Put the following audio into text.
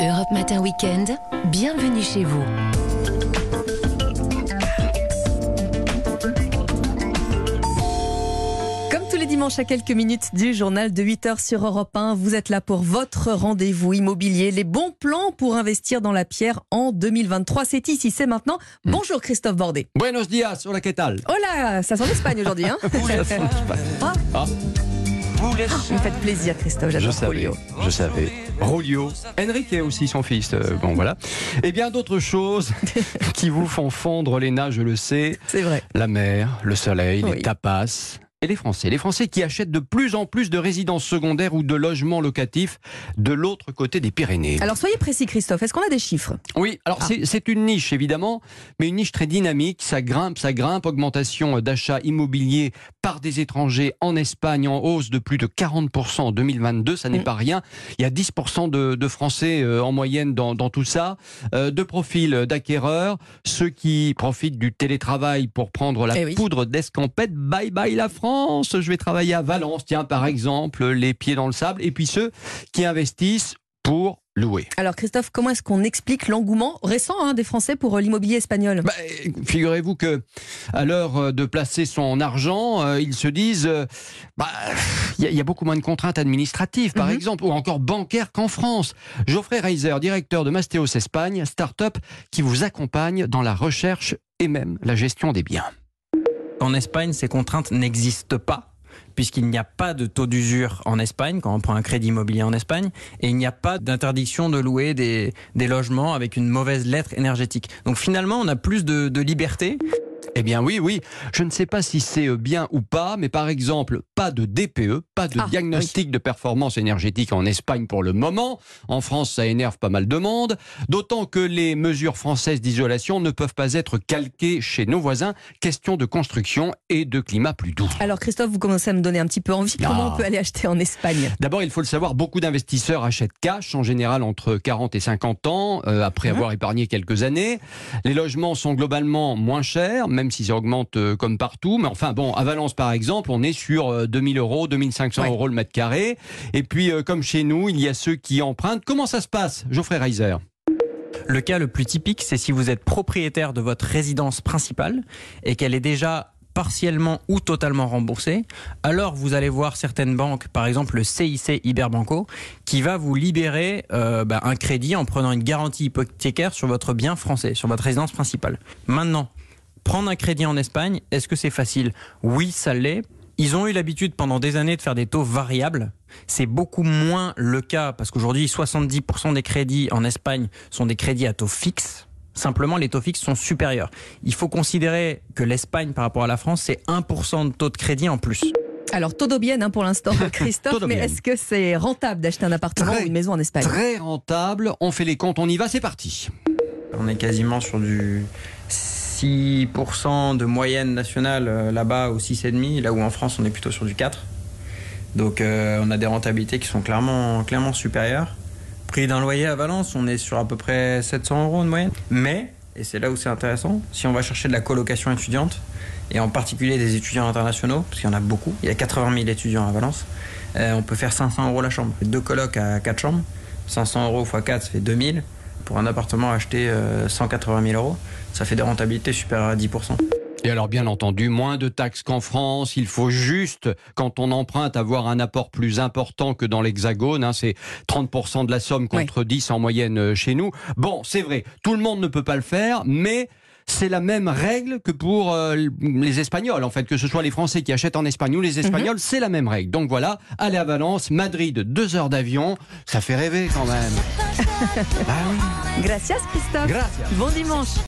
Europe Matin Weekend, bienvenue chez vous. Comme tous les dimanches à quelques minutes du journal de 8h sur Europe 1, vous êtes là pour votre rendez-vous immobilier, les bons plans pour investir dans la pierre en 2023. C'est ici, c'est maintenant. Bonjour Christophe Bordet. Buenos dias, hola, ¿qué tal Oh là, ça sent l'Espagne aujourd'hui. Hein Ah, Ah, vous me faites plaisir Christophe, je j'adore savais, Rolio. je savais. Rolio, Enrique aussi son fils, euh, bon voilà. Et bien d'autres choses qui vous font fondre les nages, je le sais. C'est vrai. La mer, le soleil, Oui. les tapas. Et les Français. Les Français qui achètent de plus en plus de résidences secondaires ou de logements locatifs de l'autre côté des Pyrénées. Alors soyez précis Christophe, est-ce qu'on a des chiffres? Oui, alors Ah. c'est- c'est une niche évidemment, mais une niche très dynamique. Ça grimpe, ça grimpe. Augmentation d'achats immobiliers des étrangers en Espagne en hausse de plus de 40% en 2022. Ça n'est Mm. pas rien. Il y a 10% de, de Français euh, en moyenne dans, dans tout ça. Euh, de profils d'acquéreurs, ceux qui profitent du télétravail pour prendre la Eh oui. poudre d'escampette. Bye bye la France. Je vais travailler à Valence, tiens par exemple, les pieds dans le sable. Et puis ceux qui investissent pour louer. Alors Christophe, comment est-ce qu'on explique l'engouement récent hein, des Français pour euh, l'immobilier espagnol? Bah, Figurez-vous que à l'heure euh, de placer son argent, euh, ils se disent, euh, bah, il y, a- il y a beaucoup moins de contraintes administratives, par Mhm. exemple, ou encore bancaires qu'en France. Geoffrey Reiser, directeur de Mastéos Espagne, start-up qui vous accompagne dans la recherche et même la gestion des biens. En Espagne, ces contraintes n'existent pas puisqu'il n'y a pas de taux d'usure en Espagne quand on prend un crédit immobilier en Espagne et il n'y a pas d'interdiction de louer des, des logements avec une mauvaise lettre énergétique. Donc finalement, on a plus de, de liberté. Eh bien oui, oui, je ne sais pas si c'est euh, bien ou pas, mais par exemple, pas de DPE, pas de Ah, diagnostic de performance énergétique en Espagne pour le moment. En France, ça énerve pas mal de monde, d'autant que les mesures françaises d'isolation ne peuvent pas être calquées chez nos voisins. Question de construction et de climat plus doux. Alors Christophe, vous commencez à me donner un petit peu envie. Comment Ah. on peut aller acheter en Espagne? D'abord, il faut le savoir, beaucoup d'investisseurs achètent cash, en général entre 40 et 50 ans, euh, après Mhm. avoir épargné quelques années. Les logements sont globalement moins chers, même s'ils augmentent euh, comme partout. Mais enfin, bon, à Valence, par exemple, on est sur euh, 2000 euros, 2500 Ouais. euros le mètre carré. Et puis, euh, comme chez nous, il y a ceux qui empruntent. Comment ça se passe, Geoffrey Reiser? Le cas le plus typique, c'est si vous êtes propriétaire de votre résidence principale et qu'elle est déjà partiellement ou totalement remboursée, alors vous allez voir certaines banques, par exemple le CIC Iberbanco, qui va vous libérer euh, bah, un crédit en prenant une garantie hypothécaire sur votre bien français, sur votre résidence principale. Maintenant, prendre un crédit en Espagne, est-ce que c'est facile? Oui, ça l'est. Ils ont eu l'habitude pendant des années de faire des taux variables. C'est beaucoup moins le cas parce qu'aujourd'hui, 70% des crédits en Espagne sont des crédits à taux fixe. Simplement, les taux fixes sont supérieurs. Il faut considérer que l'Espagne, par rapport à la France, c'est 1% de taux de crédit en plus. Alors todo bien hein, pour l'instant Christophe, mais est-ce que c'est rentable d'acheter un appartement Très, ou une maison en Espagne? Très rentable, on fait les comptes, on y va, c'est parti. On est quasiment sur du 6% de moyenne nationale euh, là-bas au 6,5, là où en France on est plutôt sur du 4. Donc euh, on a des rentabilités qui sont clairement, clairement supérieures. Prix d'un loyer à Valence, on est sur à peu près 700 euros de moyenne. Mais, et c'est là où c'est intéressant, si on va chercher de la colocation étudiante, et en particulier des étudiants internationaux, parce qu'il y en a beaucoup, il y a 80 000 étudiants à Valence, euh, on peut faire 500 euros la chambre. Deux colocs à 4 chambres, 500 euros x 4, ça fait 2000 pour un appartement acheté euh, 180 000 euros, ça fait des rentabilités supérieures à 10%. Et alors, bien entendu, moins de taxes qu'en France. Il faut juste, quand on emprunte, avoir un apport plus important que dans l'Hexagone. hein. c'est 30% de la somme contre 10 en moyenne euh, chez nous. Bon, c'est vrai, tout le monde ne peut pas le faire, mais c'est la même règle que pour euh, les Espagnols, en fait, que ce soit les Français qui achètent en Espagne ou les Espagnols, c'est la même règle. Donc voilà, aller à Valence, Madrid, deux heures d'avion, ça fait rêver quand même. Ah oui, Gracias Christophe. gracias. Bon dimanche.